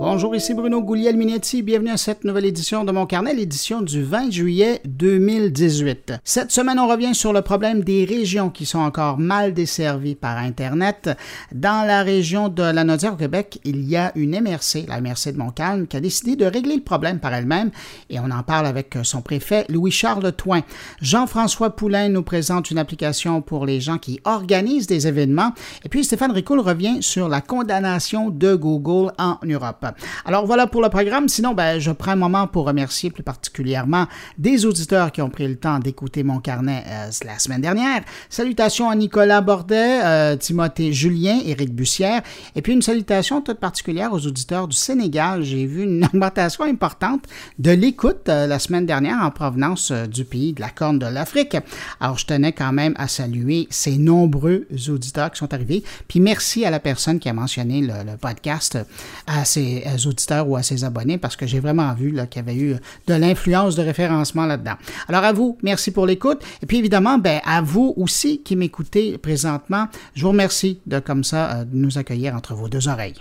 Bonjour, ici Bruno Gouliel-Minetti. Bienvenue à cette nouvelle édition de mon carnet, l'édition du 20 juillet 2018. Cette semaine, on revient sur le problème des régions qui sont encore mal desservies par Internet. Dans la région de la au Québec, il y a une MRC, la MRC de Montcalm, qui a décidé de régler le problème par elle-même et on en parle avec son préfet Louis-Charles Toin. Jean-François Poulain nous présente une application pour les gens qui organisent des événements et puis Stéphane Ricoul revient sur la condamnation de Google en Europe. Alors voilà pour le programme. Sinon, ben, je prends un moment pour remercier plus particulièrement des auditeurs qui ont pris le temps d'écouter mon carnet euh, la semaine dernière. Salutations à Nicolas Bordet, euh, Timothée Julien, Éric Bussière, et puis une salutation toute particulière aux auditeurs du Sénégal. J'ai vu une augmentation importante de l'écoute euh, la semaine dernière en provenance du pays de la Corne de l'Afrique. Alors je tenais quand même à saluer ces nombreux auditeurs qui sont arrivés. Puis merci à la personne qui a mentionné le, le podcast à ces auditeurs ou à ses abonnés parce que j'ai vraiment vu qu'il y avait eu de l'influence de référencement là-dedans. Alors à vous, merci pour l'écoute. Et puis évidemment, ben, à vous aussi qui m'écoutez présentement, je vous remercie de comme ça euh, de nous accueillir entre vos deux oreilles.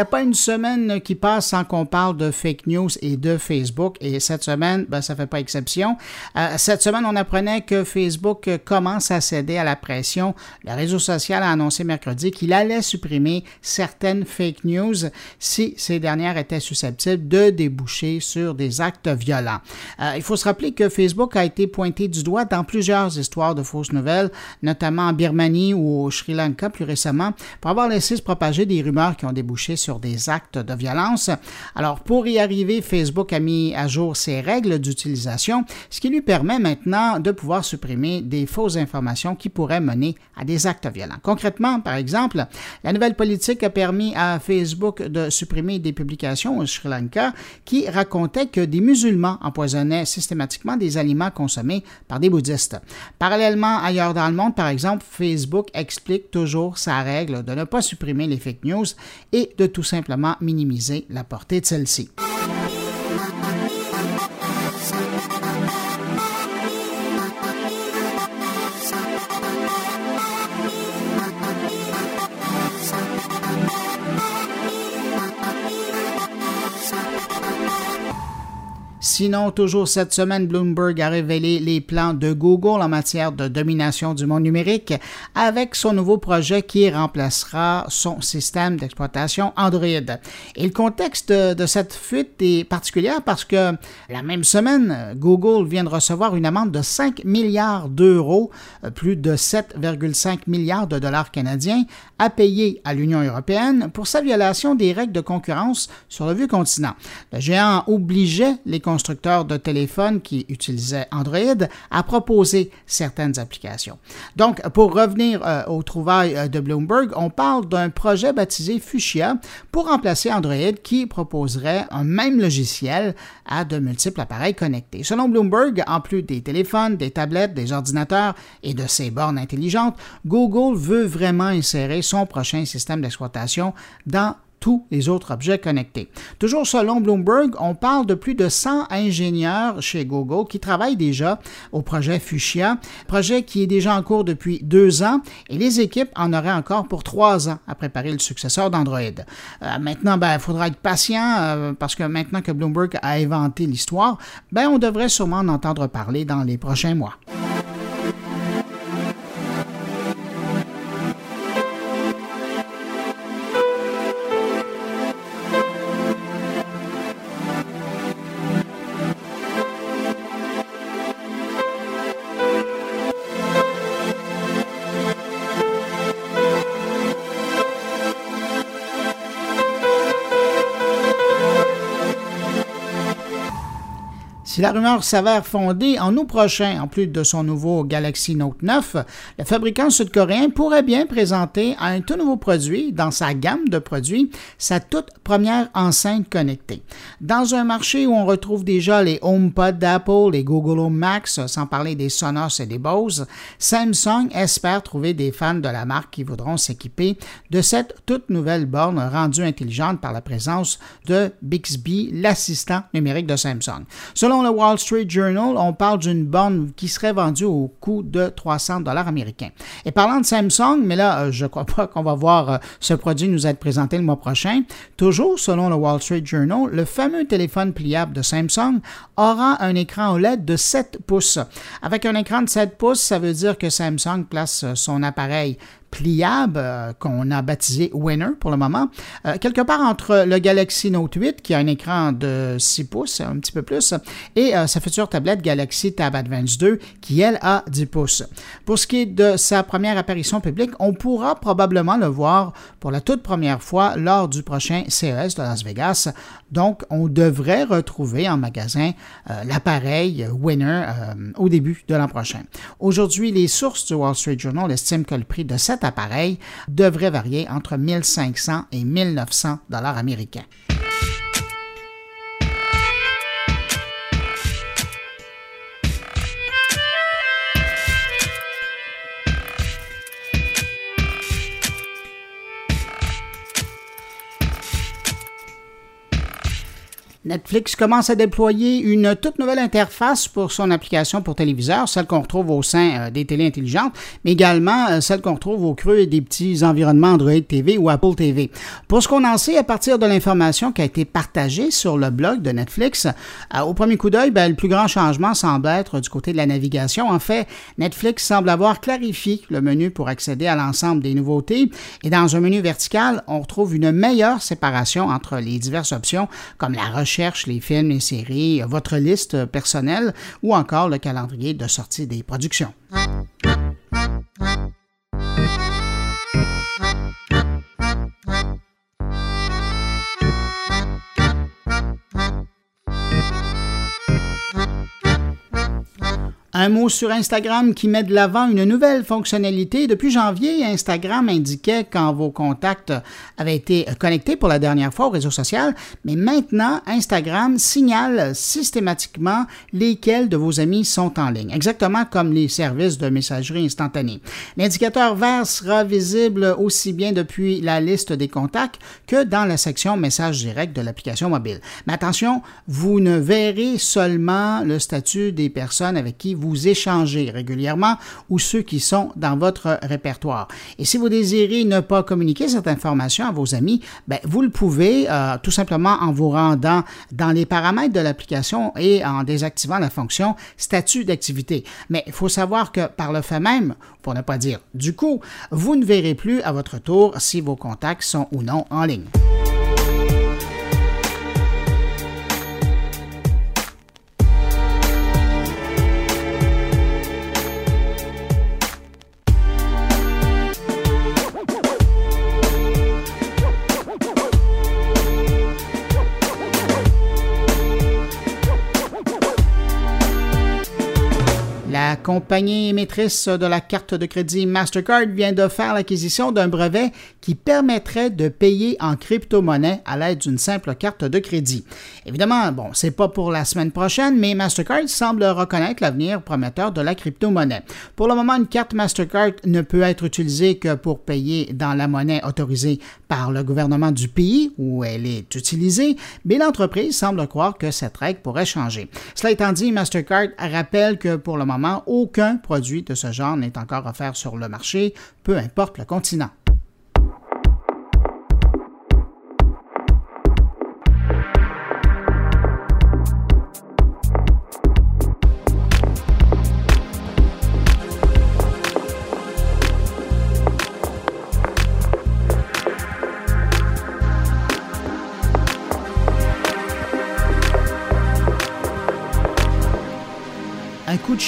N'y a pas une semaine qui passe sans qu'on parle de fake news et de Facebook. Et cette semaine, ben, ça ne fait pas exception. Euh, cette semaine, on apprenait que Facebook commence à céder à la pression. Le réseau social a annoncé mercredi qu'il allait supprimer certaines fake news si ces dernières étaient susceptibles de déboucher sur des actes violents. Euh, il faut se rappeler que Facebook a été pointé du doigt dans plusieurs histoires de fausses nouvelles, notamment en Birmanie ou au Sri Lanka plus récemment, pour avoir laissé se propager des rumeurs qui ont débouché sur des actes de violence. Alors, pour y arriver, Facebook a mis à jour ses règles d'utilisation, ce qui lui permet maintenant de pouvoir supprimer des fausses informations qui pourraient mener à des actes violents. Concrètement, par exemple, la nouvelle politique a permis à Facebook de supprimer des publications au Sri Lanka qui racontaient que des musulmans empoisonnaient systématiquement des aliments consommés par des bouddhistes. Parallèlement, ailleurs dans le monde, par exemple, Facebook explique toujours sa règle de ne pas supprimer les fake news et de tout simplement minimiser la portée de celle-ci. Sinon, toujours cette semaine, Bloomberg a révélé les plans de Google en matière de domination du monde numérique avec son nouveau projet qui remplacera son système d'exploitation Android. Et le contexte de cette fuite est particulier parce que la même semaine, Google vient de recevoir une amende de 5 milliards d'euros, plus de 7,5 milliards de dollars canadiens, à payer à l'Union européenne pour sa violation des règles de concurrence sur le vieux continent. Le géant obligeait les constructeurs de téléphones qui utilisaient Android à proposer certaines applications. Donc, pour revenir euh, aux trouvailles euh, de Bloomberg, on parle d'un projet baptisé Fuchsia pour remplacer Android qui proposerait un même logiciel à de multiples appareils connectés. Selon Bloomberg, en plus des téléphones, des tablettes, des ordinateurs et de ses bornes intelligentes, Google veut vraiment insérer son prochain système d'exploitation dans tous les autres objets connectés. Toujours selon Bloomberg, on parle de plus de 100 ingénieurs chez Google qui travaillent déjà au projet Fuchsia, projet qui est déjà en cours depuis deux ans et les équipes en auraient encore pour trois ans à préparer le successeur d'Android. Euh, maintenant, ben, il faudra être patient euh, parce que maintenant que Bloomberg a inventé l'histoire, ben, on devrait sûrement en entendre parler dans les prochains mois. Si la rumeur s'avère fondée, en août prochain, en plus de son nouveau Galaxy Note 9, le fabricant sud-coréen pourrait bien présenter un tout nouveau produit dans sa gamme de produits, sa toute première enceinte connectée. Dans un marché où on retrouve déjà les HomePod d'Apple, les Google Home Max, sans parler des Sonos et des Bose, Samsung espère trouver des fans de la marque qui voudront s'équiper de cette toute nouvelle borne rendue intelligente par la présence de Bixby, l'assistant numérique de Samsung. Selon le Wall Street Journal, on parle d'une borne qui serait vendue au coût de 300 dollars américains. Et parlant de Samsung, mais là, euh, je ne crois pas qu'on va voir euh, ce produit nous être présenté le mois prochain, toujours selon le Wall Street Journal, le fameux téléphone pliable de Samsung aura un écran OLED de 7 pouces. Avec un écran de 7 pouces, ça veut dire que Samsung place son appareil pliable euh, qu'on a baptisé Winner pour le moment, euh, quelque part entre le Galaxy Note 8 qui a un écran de 6 pouces, un petit peu plus, et euh, sa future tablette Galaxy Tab Advance 2 qui elle a 10 pouces. Pour ce qui est de sa première apparition publique, on pourra probablement le voir pour la toute première fois lors du prochain CES de Las Vegas. Donc, on devrait retrouver en magasin l'appareil Winner au début de l'an prochain. Aujourd'hui, les sources du Wall Street Journal estiment que le prix de cette appareil devrait varier entre 1500 et 1900 dollars américains. Netflix commence à déployer une toute nouvelle interface pour son application pour téléviseur, celle qu'on retrouve au sein euh, des télés intelligentes, mais également euh, celle qu'on retrouve au creux des petits environnements Android TV ou Apple TV. Pour ce qu'on en sait à partir de l'information qui a été partagée sur le blog de Netflix, euh, au premier coup d'œil, ben, le plus grand changement semble être du côté de la navigation. En fait, Netflix semble avoir clarifié le menu pour accéder à l'ensemble des nouveautés et dans un menu vertical, on retrouve une meilleure séparation entre les diverses options comme la recherche les films, les séries, votre liste personnelle ou encore le calendrier de sortie des productions. Un mot sur Instagram qui met de l'avant une nouvelle fonctionnalité. Depuis janvier, Instagram indiquait quand vos contacts avaient été connectés pour la dernière fois au réseau social, mais maintenant, Instagram signale systématiquement lesquels de vos amis sont en ligne, exactement comme les services de messagerie instantanée. L'indicateur vert sera visible aussi bien depuis la liste des contacts que dans la section messages directs de l'application mobile. Mais attention, vous ne verrez seulement le statut des personnes avec qui échangez régulièrement ou ceux qui sont dans votre répertoire. Et si vous désirez ne pas communiquer cette information à vos amis, ben, vous le pouvez euh, tout simplement en vous rendant dans les paramètres de l'application et en désactivant la fonction statut d'activité. Mais il faut savoir que par le fait même, pour ne pas dire du coup, vous ne verrez plus à votre tour si vos contacts sont ou non en ligne. La compagnie émettrice de la carte de crédit Mastercard vient de faire l'acquisition d'un brevet qui permettrait de payer en crypto-monnaie à l'aide d'une simple carte de crédit. Évidemment, bon, c'est pas pour la semaine prochaine, mais Mastercard semble reconnaître l'avenir prometteur de la crypto-monnaie. Pour le moment, une carte Mastercard ne peut être utilisée que pour payer dans la monnaie autorisée par le gouvernement du pays où elle est utilisée, mais l'entreprise semble croire que cette règle pourrait changer. Cela étant dit, Mastercard rappelle que pour le moment, aucun produit de ce genre n'est encore offert sur le marché, peu importe le continent.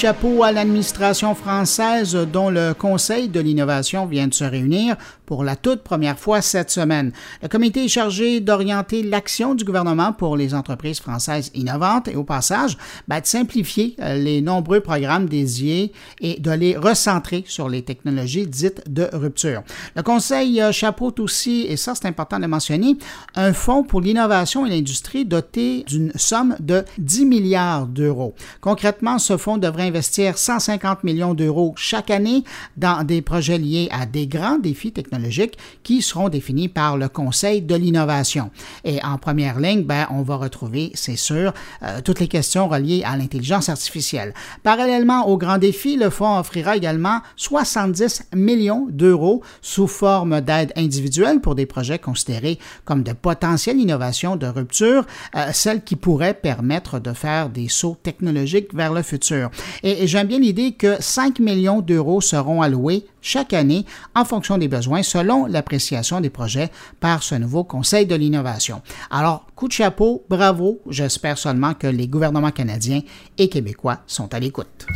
Chapeau à l'administration française dont le Conseil de l'innovation vient de se réunir pour la toute première fois cette semaine. Le comité est chargé d'orienter l'action du gouvernement pour les entreprises françaises innovantes et au passage ben, de simplifier euh, les nombreux programmes dédiés et de les recentrer sur les technologies dites de rupture. Le Conseil chapeaute aussi, et ça c'est important de mentionner, un fonds pour l'innovation et l'industrie doté d'une somme de 10 milliards d'euros. Concrètement, ce fonds devrait investir 150 millions d'euros chaque année dans des projets liés à des grands défis technologiques qui seront définis par le Conseil de l'innovation. Et en première ligne, ben, on va retrouver, c'est sûr, euh, toutes les questions reliées à l'intelligence artificielle. Parallèlement aux grands défis, le fonds offrira également 70 millions d'euros sous forme d'aide individuelle pour des projets considérés comme de potentielles innovations de rupture, euh, celles qui pourraient permettre de faire des sauts technologiques vers le futur. Et, j'aime bien l'idée que 5 millions d'euros seront alloués chaque année en fonction des besoins selon l'appréciation des projets par ce nouveau Conseil de l'innovation. Alors, coup de chapeau, bravo, j'espère seulement que les gouvernements canadiens et québécois sont à l'écoute.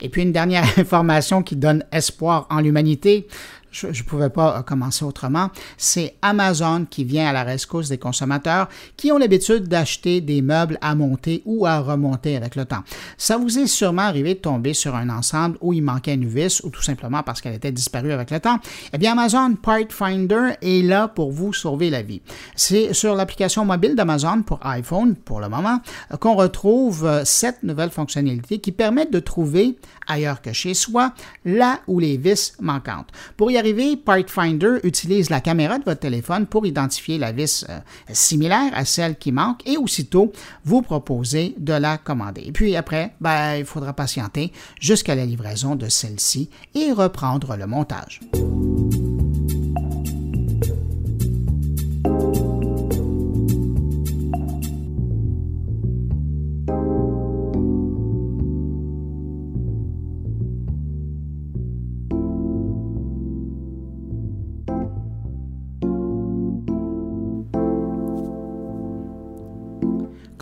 Et puis une dernière information qui donne espoir en l'humanité je ne pouvais pas euh, commencer autrement, c'est Amazon qui vient à la rescousse des consommateurs qui ont l'habitude d'acheter des meubles à monter ou à remonter avec le temps. Ça vous est sûrement arrivé de tomber sur un ensemble où il manquait une vis ou tout simplement parce qu'elle était disparue avec le temps. Eh bien, Amazon Part Finder est là pour vous sauver la vie. C'est sur l'application mobile d'Amazon pour iPhone, pour le moment, qu'on retrouve euh, sept nouvelles fonctionnalités qui permettent de trouver ailleurs que chez soi là où les vis manquantes. Pour y arriver, Finder utilise la caméra de votre téléphone pour identifier la vis euh, similaire à celle qui manque et aussitôt vous proposer de la commander. Puis après, ben, il faudra patienter jusqu'à la livraison de celle-ci et reprendre le montage.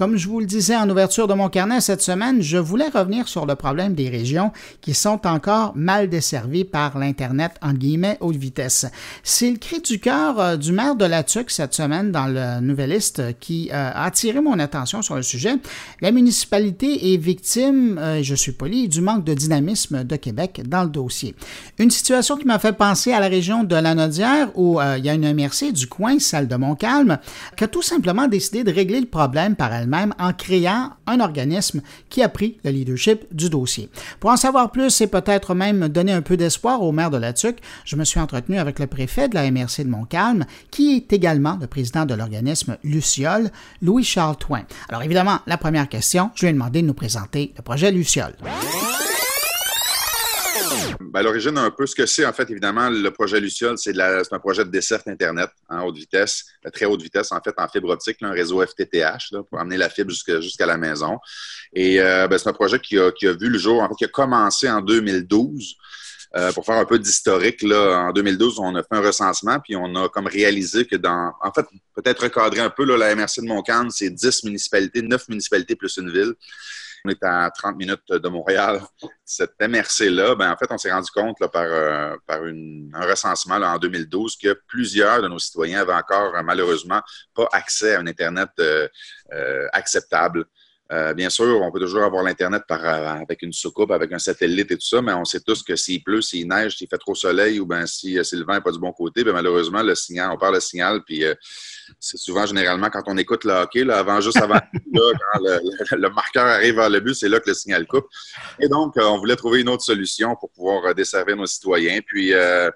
Comme je vous le disais en ouverture de mon carnet cette semaine, je voulais revenir sur le problème des régions qui sont encore mal desservies par l'Internet en guillemets haute vitesse. C'est le cri du cœur euh, du maire de la TUC cette semaine dans le Nouvelliste qui euh, a attiré mon attention sur le sujet. La municipalité est victime, euh, je suis poli, du manque de dynamisme de Québec dans le dossier. Une situation qui m'a fait penser à la région de la Nodière où il y a une MRC du coin, celle de Montcalm, qui a tout simplement décidé de régler le problème par elle même en créant un organisme qui a pris le leadership du dossier. Pour en savoir plus et peut-être même donner un peu d'espoir au maire de la TUC, je me suis entretenu avec le préfet de la MRC de Montcalm, qui est également le président de l'organisme Luciole, Louis-Charles Toin. Alors évidemment, la première question, je lui ai demandé de nous présenter le projet Luciole. Ben, à l'origine, un peu ce que c'est, en fait, évidemment, le projet Luciole, c'est un projet de desserte Internet en haute vitesse, très haute vitesse, en fait, en fibre optique, un réseau FTTH, pour amener la fibre jusqu'à la maison. Et euh, ben, c'est un projet qui a, vu le jour, en fait, qui a commencé en 2012. Euh, pour faire un peu d'historique, en 2012, on a fait un recensement, puis on a comme réalisé que dans, en fait, peut-être recadrer un peu, la MRC de Montcalm, c'est 10 municipalités, 9 municipalités plus une ville. On est à 30 minutes de Montréal. Cette MRC-là, ben, en fait, on s'est rendu compte par, euh, par un recensement en 2012 que plusieurs de nos citoyens avaient encore, euh, malheureusement, pas accès à un Internet euh, acceptable. Bien sûr, on peut toujours avoir l'Internet avec une soucoupe, avec un satellite et tout ça, mais on sait tous que s'il pleut, s'il neige, s'il fait trop soleil ou ben, si, le vent n'est pas du bon côté, ben, malheureusement, le signal, on perd le signal, puis c'est souvent généralement quand on écoute le hockey, là, avant, juste avant, quand le, marqueur arrive vers le but, c'est là que le signal coupe. Et donc, euh, on voulait trouver une autre solution pour pouvoir euh, desservir nos citoyens. Puis, euh,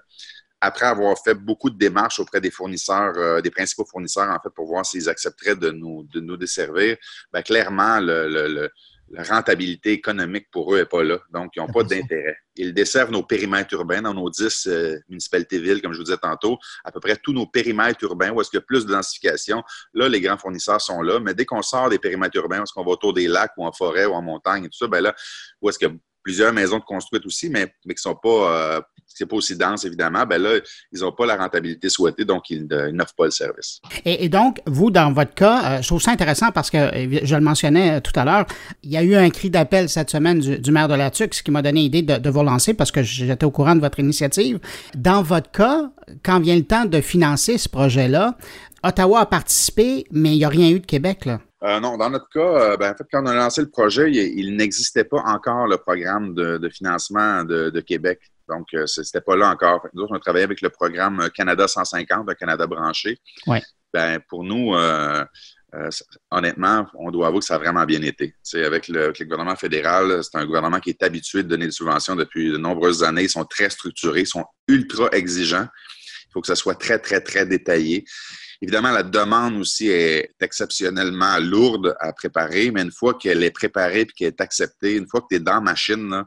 après avoir fait beaucoup de démarches auprès des fournisseurs, des principaux fournisseurs, en fait, pour voir s'ils accepteraient de nous, de nous desservir, bien, clairement, le, la rentabilité économique pour eux n'est pas là. Donc, ils n'ont pas d'intérêt. Ils desservent nos périmètres urbains dans nos 10 euh, municipalités-villes, comme je vous disais tantôt, à peu près tous nos périmètres urbains où est-ce qu'il y a plus de densification. Là, les grands fournisseurs sont là, mais dès qu'on sort des périmètres urbains, où est-ce qu'on va autour des lacs ou en forêt ou en montagne et tout ça, ben là, où est-ce qu'il y a plusieurs maisons construites aussi, mais, mais qui ne sont pas, euh, pas aussi denses, évidemment, ben là, ils n'ont pas la rentabilité souhaitée, donc ils, n'offrent pas le service. Et, donc, vous, dans votre cas, euh, je trouve ça intéressant parce que, je le mentionnais euh, tout à l'heure, il y a eu un cri d'appel cette semaine du, maire de la ce qui m'a donné l'idée de, de, vous lancer parce que j'étais au courant de votre initiative. Dans votre cas, quand vient le temps de financer ce projet-là, Ottawa a participé, mais il n'y a rien eu de Québec, là. Euh, non, dans notre cas, euh, ben, en fait, quand on a lancé le projet, il, n'existait pas encore le programme de, financement de, Québec. Donc, euh, ce n'était pas là encore. nous autres, on travaillé avec le programme Canada 150, le Canada branché. Ouais. Ben, pour nous, honnêtement, on doit avouer que ça a vraiment bien été. C'est avec le, gouvernement fédéral, c'est un gouvernement qui est habitué de donner des subventions depuis de nombreuses années. Ils sont très structurés, ils sont ultra exigeants. Il faut que ça soit très, très, très détaillé. Évidemment, la demande aussi est exceptionnellement lourde à préparer, mais une fois qu'elle est préparée et qu'elle est acceptée, une fois que tu es dans la machine,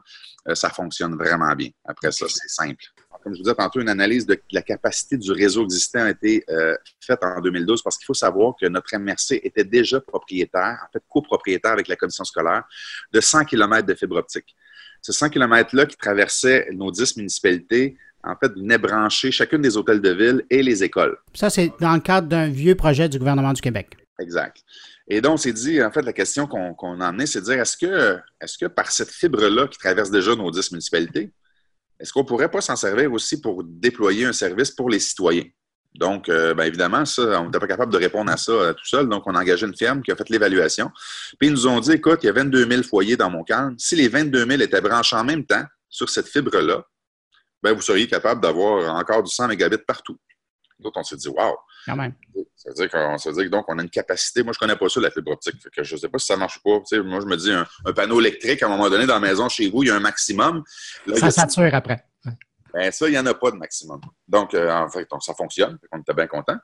euh, ça fonctionne vraiment bien. Après ça, c'est simple. Comme je vous disais tantôt, une analyse de la capacité du réseau existant a été euh, faite en 2012 parce qu'il faut savoir que notre MRC était déjà propriétaire, en fait copropriétaire avec la commission scolaire, de 100 km de fibre optique. Ce 100 km-là qui traversait nos 10 municipalités en fait, venait brancher chacune des hôtels de ville et les écoles. Ça, c'est dans le cadre d'un vieux projet du gouvernement du Québec. Exact. Et donc, c'est dit, en fait, la question qu'on a amenée, c'est de dire, est-ce que, est que par cette fibre-là qui traverse déjà nos dix municipalités, est-ce qu'on ne pourrait pas s'en servir aussi pour déployer un service pour les citoyens? Donc, euh, bien évidemment, ça, on n'était pas capable de répondre à ça euh, tout seul. Donc, on a engagé une firme qui a fait l'évaluation. Puis, ils nous ont dit, écoute, il y a 22 000 foyers dans mon calme. Si les 22 000 étaient branchés en même temps sur cette fibre-là, ben, vous seriez capable d'avoir encore du 100 mégabits partout. Donc, on s'est dit, wow! Quand même. Ça veut dire qu'on donc on a une capacité. Moi, je ne connais pas ça, la fibre optique. que je ne sais pas si ça marche pas. moi, je me dis, un, panneau électrique, à un moment donné, dans la maison chez vous, il y a un maximum. ça sature après. Ben, ça, il n'y en a pas de maximum. Donc, euh, en fait, ça fonctionne. On était bien content.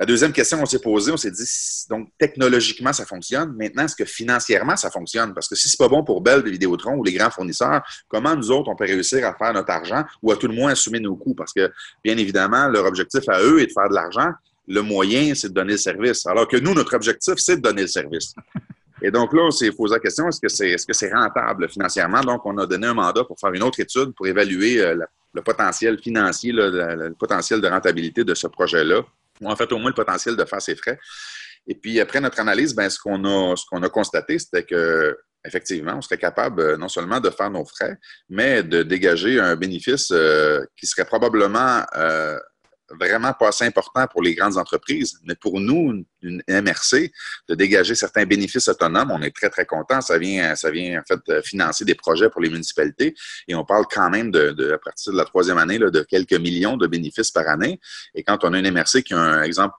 La deuxième question qu'on s'est posée, on s'est dit, donc technologiquement, ça fonctionne. Maintenant, est-ce que financièrement, ça fonctionne? Parce que si c'est pas bon pour Bell, Vidéotron ou les grands fournisseurs, comment nous autres, on peut réussir à faire notre argent ou à tout le moins assumer nos coûts? Parce que, bien évidemment, leur objectif à eux est de faire de l'argent. Le moyen, c'est de donner le service. Alors que nous, notre objectif, c'est de donner le service. Et donc là, on s'est posé la question, est-ce que c'est est -ce c'est rentable financièrement? Donc, on a donné un mandat pour faire une autre étude pour évaluer euh, le potentiel financier, le potentiel de rentabilité de ce projet-là en fait au moins le potentiel de faire ses frais. Et puis après notre analyse, ben, ce qu'on a, ce a constaté, c'était que effectivement, on serait capable euh, non seulement de faire nos frais, mais de dégager un bénéfice euh, qui serait probablement euh, vraiment pas assez important pour les grandes entreprises, mais pour nous, une MRC, de dégager certains bénéfices autonomes, on est très, très content. Ça vient, ça vient en fait financer des projets pour les municipalités et on parle quand même de, à partir de la troisième année de quelques millions de bénéfices par année. Et quand on a une MRC qui a un exemple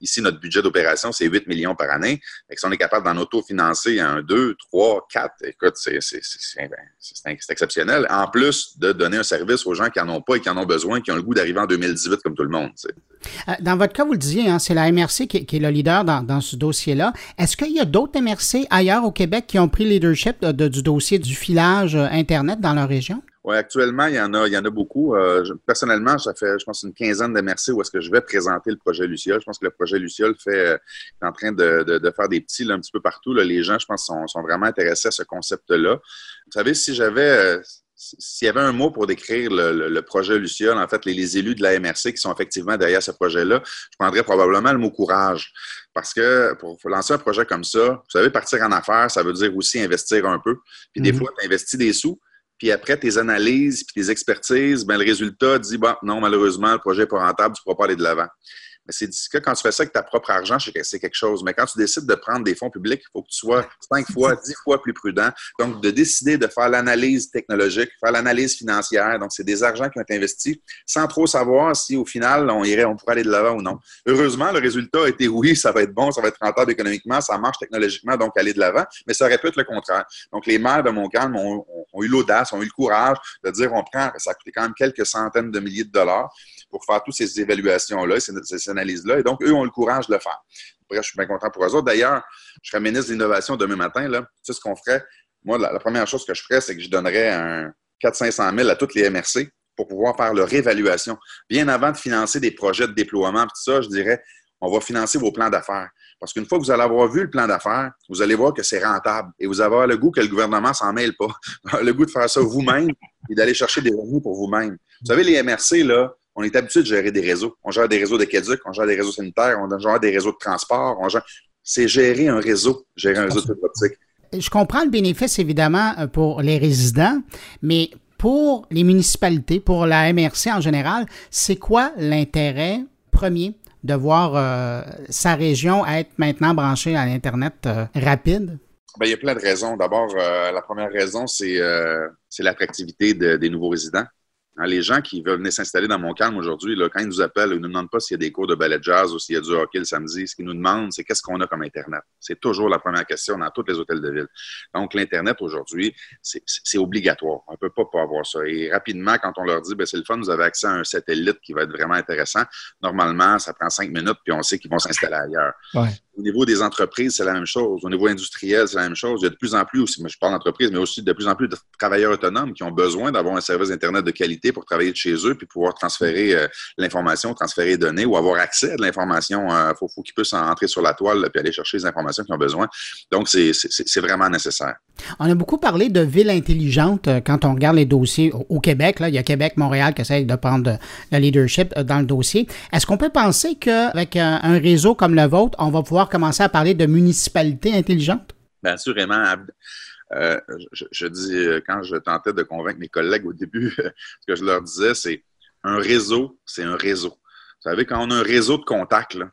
Ici, notre budget d'opération, c'est 8 millions par année. Et si on est capable d'en autofinancer un, 2, 3, 4, écoute, c'est exceptionnel. En plus de donner un service aux gens qui n'en ont pas et qui en ont besoin, qui ont le goût d'arriver en 2018 comme tout le monde. Euh, dans votre cas, vous le disiez, hein, c'est la MRC qui, est le leader dans, ce dossier-là. Est-ce qu'il y a d'autres MRC ailleurs au Québec qui ont pris le leadership du dossier du filage euh, Internet dans leur région? Oui, actuellement, il y en a, il y en a beaucoup. Euh, personnellement, ça fait, je pense, une quinzaine de MRC où est-ce que je vais présenter le projet Luciole. Je pense que le projet Luciole fait, est en train de, faire des petits un petit peu partout. Les gens, je pense, sont, sont vraiment intéressés à ce concept-là. Vous savez, si j'avais s'il y avait un mot pour décrire le, projet Luciole, en fait, les, élus de la MRC qui sont effectivement derrière ce projet-là, je prendrais probablement le mot courage. Parce que pour lancer un projet comme ça, vous savez, partir en affaires, ça veut dire aussi investir un peu. Puis des mhm. fois, tu investis des sous, puis après tes analyses, puis tes expertises, ben, le résultat dit, bon, non, malheureusement, le projet n'est pas rentable, tu ne pourras pas aller de l'avant c'est que quand tu fais ça avec ta propre argent, c'est quelque chose. Mais quand tu décides de prendre des fonds publics, il faut que tu sois cinq fois, dix fois plus prudent. Donc, de décider de faire l'analyse technologique, faire l'analyse financière. Donc, c'est des argents qui ont été investis sans trop savoir si au final, on irait, on pourrait aller de l'avant ou non. Heureusement, le résultat a été oui, ça va être bon, ça va être rentable économiquement, ça marche technologiquement, donc aller de l'avant, mais ça aurait pu être le contraire. Donc, les maires de Montcalm ont, ont eu l'audace, ont eu le courage de dire on prend, ça a coûté quand même quelques centaines de milliers de dollars pour faire toutes ces évaluations-là, ces, Et donc, eux ont le courage de le faire. Bref, je suis bien content pour eux autres. D'ailleurs, je serai ministre de l'Innovation demain matin. Tu sais ce qu'on ferait? moi, la, première chose que je ferais, c'est que je donnerais un 400-500 000 à toutes les MRC pour pouvoir faire leur évaluation. Bien avant de financer des projets de déploiement, ça, je dirais, on va financer vos plans d'affaires. Parce qu'une fois que vous allez avoir vu le plan d'affaires, vous allez voir que c'est rentable et vous allez avoir le goût que le gouvernement s'en mêle pas. le goût de faire ça vous-même et d'aller chercher des revenus pour vous-même. Vous savez, les MRC, là, on est habitué de gérer des réseaux. On gère des réseaux de on gère des réseaux sanitaires, on gère des réseaux de transport. C'est gérer un réseau, gérer un réseau de optique. Je comprends le bénéfice, évidemment, euh, pour les résidents, mais pour les municipalités, pour la MRC en général, c'est quoi l'intérêt premier de voir euh, sa région être maintenant branchée à l'Internet euh, rapide? Bien, il y a plein de raisons. D'abord, la première raison, c'est l'attractivité des nouveaux résidents. Hein, les gens qui veulent venir s'installer dans mon calme aujourd'hui, quand ils nous appellent, ils ne nous demandent pas s'il y a des cours de ballet jazz ou s'il y a du hockey le samedi. Ce qu'ils nous demandent, c'est qu'est-ce qu'on a comme Internet? C'est toujours la première question dans tous les hôtels de ville. Donc, l'Internet aujourd'hui, c'est obligatoire. On ne peut pas pas avoir ça. Et rapidement, quand on leur dit, ben, c'est le fun, vous avez accès à un satellite qui va être vraiment intéressant, normalement, ça prend cinq minutes, puis on sait qu'ils vont s'installer ailleurs. Au niveau des entreprises, c'est la même chose. Au niveau industriel, c'est la même chose. Il y a de plus en plus aussi, je parle d'entreprise, mais aussi de plus en plus de travailleurs autonomes qui ont besoin d'avoir un service Internet de qualité pour travailler de chez eux puis pouvoir transférer euh, l'information, transférer les données ou avoir accès à de l'information. Il euh, faut, qu'ils puissent entrer sur la toile puis aller chercher les informations qu'ils ont besoin. Donc, c'est vraiment nécessaire. On a beaucoup parlé de villes intelligentes euh, quand on regarde les dossiers au, Québec. Là, il y a Québec, Montréal qui essayent de prendre le leadership dans le dossier. Est-ce qu'on peut penser qu'avec un réseau comme le vôtre, on va pouvoir commencer à parler de municipalité intelligente? Bien, assurément. Euh, je, dis, euh, quand je tentais de convaincre mes collègues au début, ce que je leur disais, c'est un réseau, c'est un réseau. Vous savez, quand on a un réseau de contacts, là,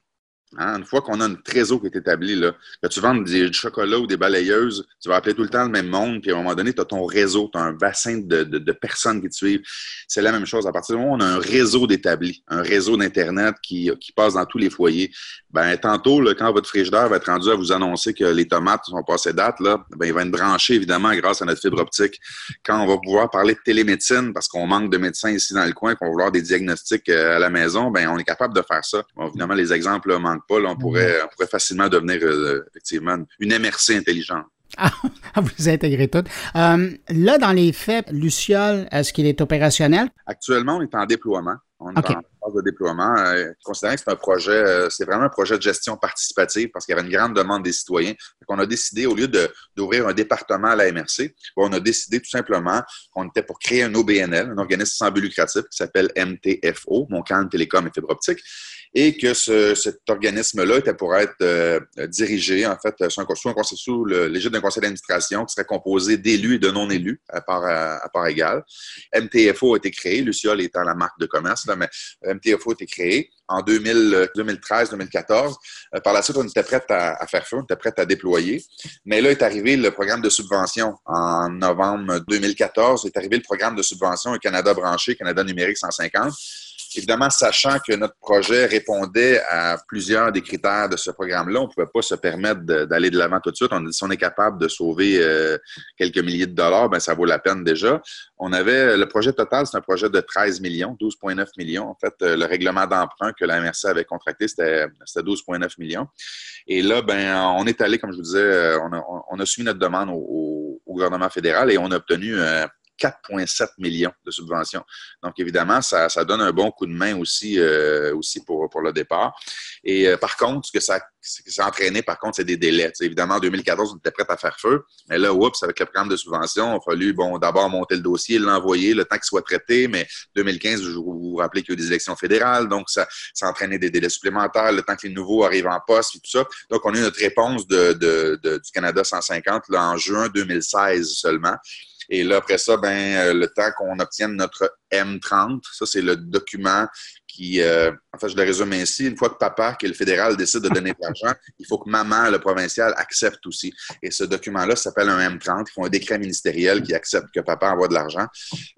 Hein, une fois qu'on a un réseau qui est établi, là, que tu vends des chocolats ou des balayeuses, tu vas appeler tout le temps le même monde, puis à un moment donné, tu as ton réseau, tu as un bassin de, personnes qui te suivent. C'est la même chose. À partir du moment où on a un réseau d'établi, un réseau d'Internet qui, passe dans tous les foyers, ben tantôt, là, quand votre frigidaire va être rendu à vous annoncer que les tomates sont passées date, là, ben, il va être branché, évidemment, grâce à notre fibre optique. Quand on va pouvoir parler de télémédecine, parce qu'on manque de médecins ici dans le coin, qu'on va vouloir des diagnostics euh, à la maison, ben on est capable de faire ça. évidemment, les exemples là, manquent pas, on, pourrait, pourrait facilement devenir euh, effectivement une MRC intelligente. Ah, vous intégrez tout. Euh, là, dans les faits, Luciole, est-ce qu'il est opérationnel? Actuellement, on est en déploiement. On est en phase de déploiement. Euh, considérant que c'est un projet, c'est vraiment un projet de gestion participative parce qu'il y avait une grande demande des citoyens. on a décidé, au lieu d'ouvrir un département à la MRC, on a décidé tout simplement qu'on était pour créer un OBNL, un organisme sans but lucratif qui s'appelle MTFO, Montcalm Télécom et Fibre Optique et que cet organisme-là était pour être euh, dirigé, en fait, sous, un, l'égide d'un conseil d'administration qui serait composé d'élus et de non-élus à part, à, part égale. MTFO a été créé, Luciole étant la marque de commerce, là, mais MTFO a été créé en 2013-2014. Euh, par la suite, on était prêt à, faire feu, on était prêt à déployer. Mais là est arrivé le programme de subvention en novembre 2014. Est arrivé le programme de subvention Canada branché, Canada numérique 150 Évidemment, sachant que notre projet répondait à plusieurs des critères de ce programme-là, on ne pouvait pas se permettre d'aller de l'avant tout de suite. On a si on est capable de sauver euh, quelques milliers de dollars, ben ça vaut la peine déjà. On avait le projet total, c'est un projet de 13 millions, 12,9 millions. En fait, euh, le règlement d'emprunt que la MRC avait contracté, c'était 12,9 millions. Et là, ben, on est allé, comme je vous disais, euh, on a, soumis notre demande au, gouvernement fédéral et on a obtenu 4,7 millions de subventions. Donc, évidemment, ça, donne un bon coup de main aussi, euh, aussi pour, pour le départ. Et euh, par contre, ce que ça, a entraîné, par contre, c'est des délais. évidemment, en 2014, on était prêt à faire feu. Mais là, oups, avec le programme de subvention, il a fallu, bon, d'abord monter le dossier, l'envoyer, le temps qu'il soit traité. Mais 2015, vous vous rappelez qu'il y a eu des élections fédérales. Donc, ça, ça a entraîné des délais supplémentaires, le temps que les nouveaux arrivent en poste et tout ça. Donc, on a eu notre réponse du Canada 150 là, en juin 2016 seulement. Et là, après ça, ben, euh, le temps qu'on obtienne notre M30, ça, c'est le document qui, euh, en fait, je le résume ainsi, une fois que papa, qui est le fédéral, décide de donner de l'argent, il faut que maman, le provincial, accepte aussi. Et ce document-là s'appelle un M30. Ils font un décret ministériel qui accepte que papa envoie de l'argent.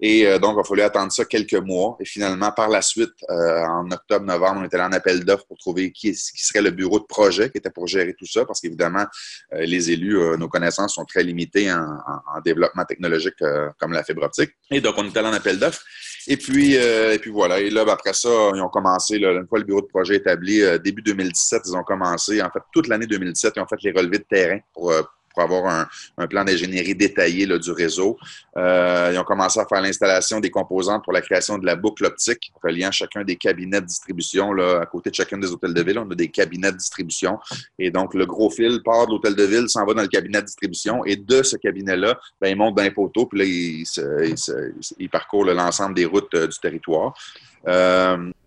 Et euh, donc, il a fallu attendre ça quelques mois. Et finalement, par la suite, euh, en octobre-novembre, on était en appel d'offres pour trouver qui, qui, serait le bureau de projet qui était pour gérer tout ça, parce qu'évidemment, les élus, nos connaissances sont très limitées en, en développement technologique comme la fibre optique. Et donc, on était allé en appel d'offres. Et puis, et puis voilà. Et là, ben, après ça, ils ont commencé, une fois le bureau de projet établi, euh, début 2017, ils ont commencé, en fait, toute l'année 2017, ils ont fait les relevés de terrain pour, euh, pour avoir un, plan d'ingénierie détaillé du réseau. Euh, ils ont commencé à faire l'installation des composantes pour la création de la boucle optique, reliant chacun des cabinets de distribution. Là, à côté de chacun des hôtels de ville, on a des cabinets de distribution. Et donc, le gros fil part de l'hôtel de ville, s'en va dans le cabinet de distribution. Et de ce cabinet-là, ben, il monte dans les poteaux, puis là, il, il, parcourt l'ensemble des routes du territoire.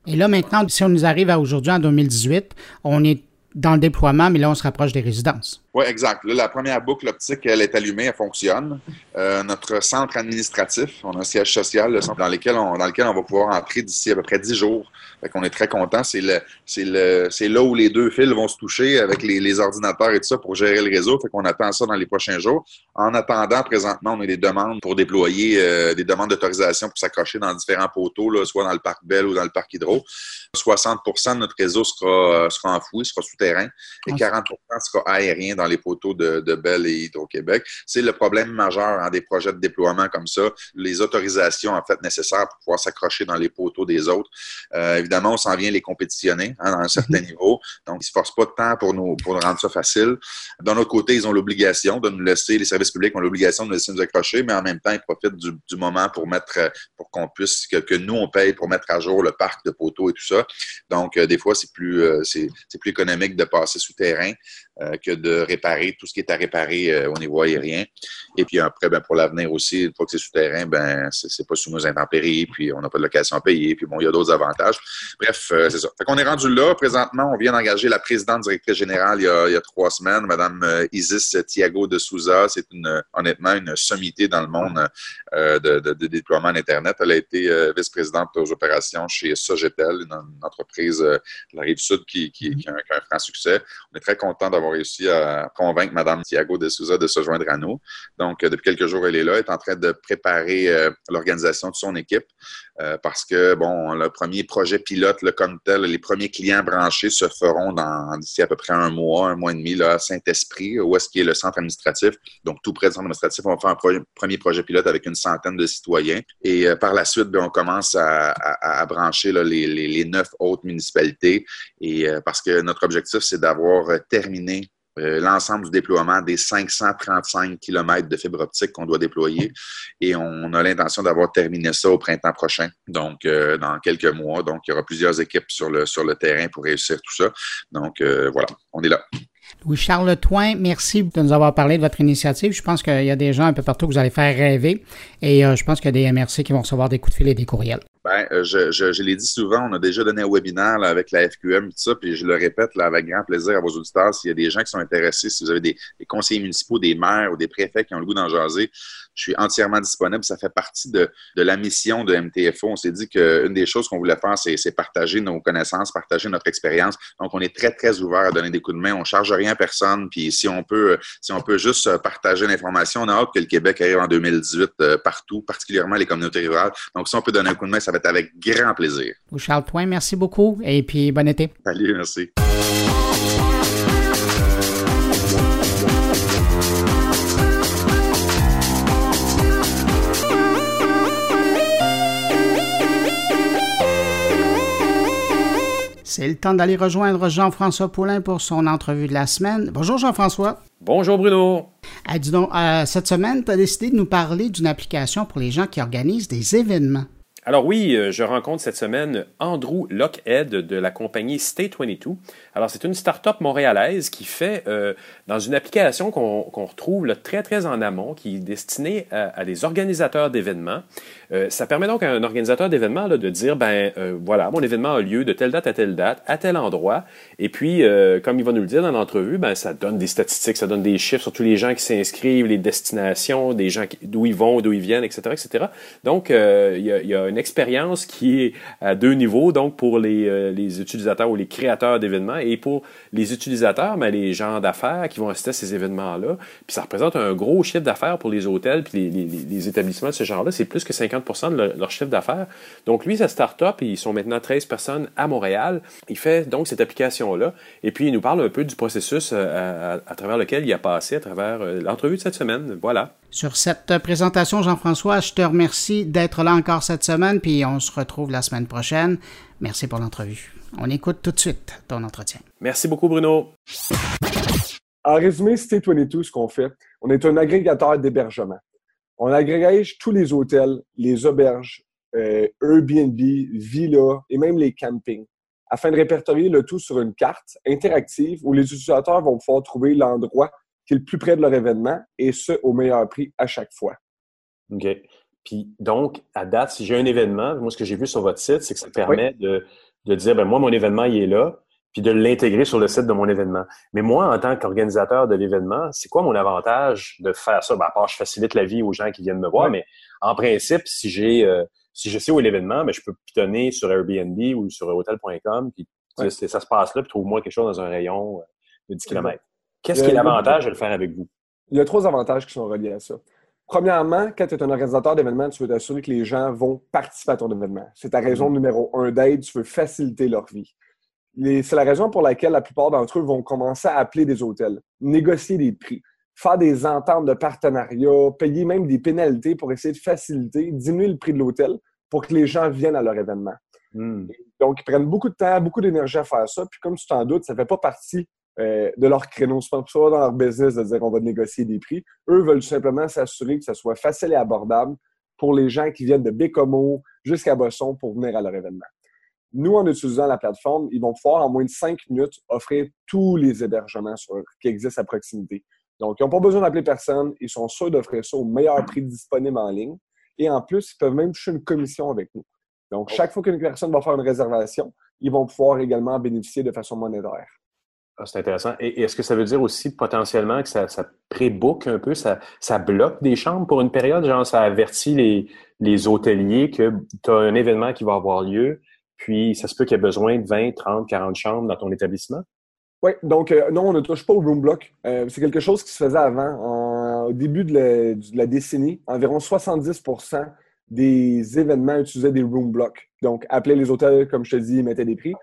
Et là, maintenant, si on nous arrive à aujourd'hui, en 2018, on est dans le déploiement, mais là, on se rapproche des résidences. Oui, exact. La première boucle optique, elle est allumée, elle fonctionne. Euh, notre centre administratif, on a un siège social dans, lequel on, dans lequel on va pouvoir entrer d'ici à peu près 10 jours. Fait qu'on est très content. C'est là où les deux fils vont se toucher avec les, les, ordinateurs et tout ça pour gérer le réseau. Fait qu'on attend ça dans les prochains jours. En attendant, présentement, on a des demandes pour déployer euh, des demandes d'autorisation pour s'accrocher dans différents poteaux, là, soit dans le parc Bell ou dans le parc Hydro. 60% de notre réseau sera, sera enfoui, sera souterrain, et 40% sera aérien dans les poteaux de, de Bell et Hydro-Québec. C'est le problème majeur en des projets de déploiement comme ça, les autorisations en fait nécessaires pour pouvoir s'accrocher dans les poteaux des autres. Euh, évidemment, on s'en vient les compétitionner hein, dans un certain niveau, donc ils ne se forcent pas de temps pour nous, pour rendre ça facile. D'un autre côté, ils ont l'obligation de nous laisser, les services publics ont l'obligation de nous laisser nous accrocher, mais en même temps, ils profitent du, moment pour mettre, pour qu'on puisse, que, que, nous, on paye pour mettre à jour le parc de poteaux et tout ça. Donc, euh, des fois, c'est plus, euh, c'est plus économique de passer souterrain que de réparer tout ce qui est à réparer euh, au niveau aérien. Et puis après, ben, pour l'avenir aussi, une fois que c'est souterrain, ben, c'est pas sous nos intempéries, puis on n'a pas de location à payer, puis bon, il y a d'autres avantages. Bref, euh, c'est ça. Fait qu'on est rendu là. Présentement, on vient d'engager la présidente directrice générale il y a, trois semaines, Mme Isis Thiago de Souza. C'est honnêtement une sommité dans le monde de, déploiement d'Internet. Elle a été vice-présidente aux opérations chez Sogetel, une, entreprise de la Rive-Sud qui, a un, qui, a un, franc succès. On est très content d'avoir réussi à convaincre Mme Thiago de Souza de se joindre à nous. Donc, euh, depuis quelques jours, elle est là, elle est en train de préparer euh, l'organisation de son équipe euh, parce que, bon, le premier projet pilote, le comme tel, les premiers clients branchés se feront dans d'ici à peu près un mois, un mois et demi, là, à Saint-Esprit, où est-ce qu'il est le centre administratif. Donc, tout près du centre administratif, on va faire un premier projet pilote avec une centaine de citoyens. Et par la suite, ben, on commence à, brancher les, neuf autres municipalités. Et parce que notre objectif, c'est d'avoir terminé euh, l'ensemble du déploiement des 535 km de fibre optique qu'on doit déployer. Et on a l'intention d'avoir terminé ça au printemps prochain, donc euh, dans quelques mois. Donc, il y aura plusieurs équipes sur le, sur le terrain pour réussir tout ça. Donc, euh, voilà, on est là. Louis-Charles Toin, merci de nous avoir parlé de votre initiative. Je pense qu'il y a des gens un peu partout que vous allez faire rêver et je pense qu'il y a des MRC qui vont recevoir des coups de fil et des courriels. Ben, euh, je, l'ai dit souvent, on a déjà donné un webinaire avec la FQM, tout ça, puis je le répète avec grand plaisir à vos auditeurs. S'il y a des gens qui sont intéressés, si vous avez des, conseillers municipaux, des maires ou des préfets qui ont le goût d'en jaser, je suis entièrement disponible. Ça fait partie de, de la mission de MTFO. On s'est dit qu'une des choses qu'on voulait faire, c'est partager nos connaissances, partager notre expérience. Donc, on est très, très ouvert à donner des coups de main. On ne charge rien à personne. Puis, si on peut, si on peut juste partager l'information, on a hâte que le Québec arrive en 2018 euh, partout, particulièrement les communautés rurales. Donc, si on peut donner un coup de main, ça va être avec grand plaisir. Charles Point, merci beaucoup et puis bon été. Salut, merci. C'est le temps d'aller rejoindre Jean-François Poulain pour son entrevue de la semaine. Bonjour Jean-François. Bonjour Bruno. Ah, dis donc, euh, cette semaine, tu as décidé de nous parler d'une application pour les gens qui organisent des événements. Alors oui, euh, je rencontre cette semaine Andrew Lockhead de la compagnie Stay22. Alors c'est une start-up montréalaise qui fait euh, dans une application qu'on retrouve là, très très en amont, qui est destinée à, des organisateurs d'événements. Euh, ça permet donc à un organisateur d'événements de dire ben voilà mon événement a lieu de telle date à telle date à tel endroit. Et puis comme il va nous le dire dans l'entrevue, ben ça donne des statistiques, ça donne des chiffres sur tous les gens qui s'inscrivent, les destinations, des gens d'où ils vont, d'où ils viennent, etc., etc. Donc il y a, y a une expérience qui est à deux niveaux, donc pour les, euh, les utilisateurs ou les créateurs d'événements et pour les utilisateurs, mais les gens d'affaires qui vont assister à ces événements-là. Puis ça représente un gros chiffre d'affaires pour les hôtels puis les, les, établissements de ce genre-là. C'est plus que 50 de leur, chiffre d'affaires. Donc lui, sa start-up, ils sont maintenant 13 personnes à Montréal. Il fait donc cette application-là et puis il nous parle un peu du processus euh, à, à, travers lequel il a passé à travers euh, l'entrevue de cette semaine. Voilà. Sur cette présentation, Jean-François, je te remercie d'être là encore cette semaine, puis on se retrouve la semaine prochaine. Merci pour l'entrevue. On écoute tout de suite ton entretien. Merci beaucoup, Bruno. En résumé, Stay22, ce qu'on fait, on est un agrégateur d'hébergement. On agrège tous les hôtels, les auberges, euh, Airbnb, villas et même les campings afin de répertorier le tout sur une carte interactive où les utilisateurs vont pouvoir trouver l'endroit qui est le plus près de leur événement et ce, au meilleur prix à chaque fois. OK. Puis donc, à date, si j'ai un événement, moi, ce que j'ai vu sur votre site, c'est que ça permet de, de, dire, ben moi, mon événement, il est là, puis de l'intégrer sur le site de mon événement. Mais moi, en tant qu'organisateur de l'événement, c'est quoi mon avantage de faire ça? Ben, à part, je facilite la vie aux gens qui viennent me voir, mais en principe, si j'ai euh, si je sais où est l'événement, ben, je peux pitonner sur Airbnb ou sur hotel.com, puis ça se passe là, puis trouve-moi quelque chose dans un rayon euh, de 10 km. Qu'est-ce qui est l'avantage de le faire avec vous? Il y a trois avantages qui sont reliés à ça. Premièrement, quand tu es un organisateur d'événements, tu veux t'assurer que les gens vont participer à ton événement. C'est ta raison mm-hmm. numéro un d'aide, tu veux faciliter leur vie. C'est la raison pour laquelle la plupart d'entre eux vont commencer à appeler des hôtels, négocier des prix, faire des ententes de partenariat, payer même des pénalités pour essayer de faciliter, diminuer le prix de l'hôtel pour que les gens viennent à leur événement. Mm. Donc, ils prennent beaucoup de temps, beaucoup d'énergie à faire ça. Puis comme tu t'en doutes, ça ne fait pas partie euh, de leur créneau. C'est pas dans leur business de dire on va négocier des prix. Eux veulent simplement s'assurer que ça soit facile et abordable pour les gens qui viennent de Bécomo jusqu'à Bosson pour venir à leur événement. Nous, en utilisant la plateforme, ils vont pouvoir en moins de cinq minutes offrir tous les hébergements qui existent à proximité. Donc, ils n'ont pas besoin d'appeler personne. Ils sont sûrs d'offrir ça au meilleur prix disponible en ligne. Et en plus, ils peuvent même toucher une commission avec nous. Donc, chaque fois qu'une personne va faire une réservation, ils vont pouvoir également bénéficier de façon monétaire. Ah, c'est intéressant. Et est-ce que ça veut dire aussi potentiellement que ça, ça pré-book un peu, ça, ça bloque des chambres pour une période? Genre, ça avertit les, les hôteliers que tu as un événement qui va avoir lieu, puis ça se peut qu'il y ait besoin de 20, 30, 40 chambres dans ton établissement? Oui, donc euh, non, on ne touche pas au room block. Euh, c'est quelque chose qui se faisait avant. au début de la, de la, décennie, environ 70% des événements utilisaient des room blocks. Donc, appelez les hôtels, comme je te dis, mettaient des prix.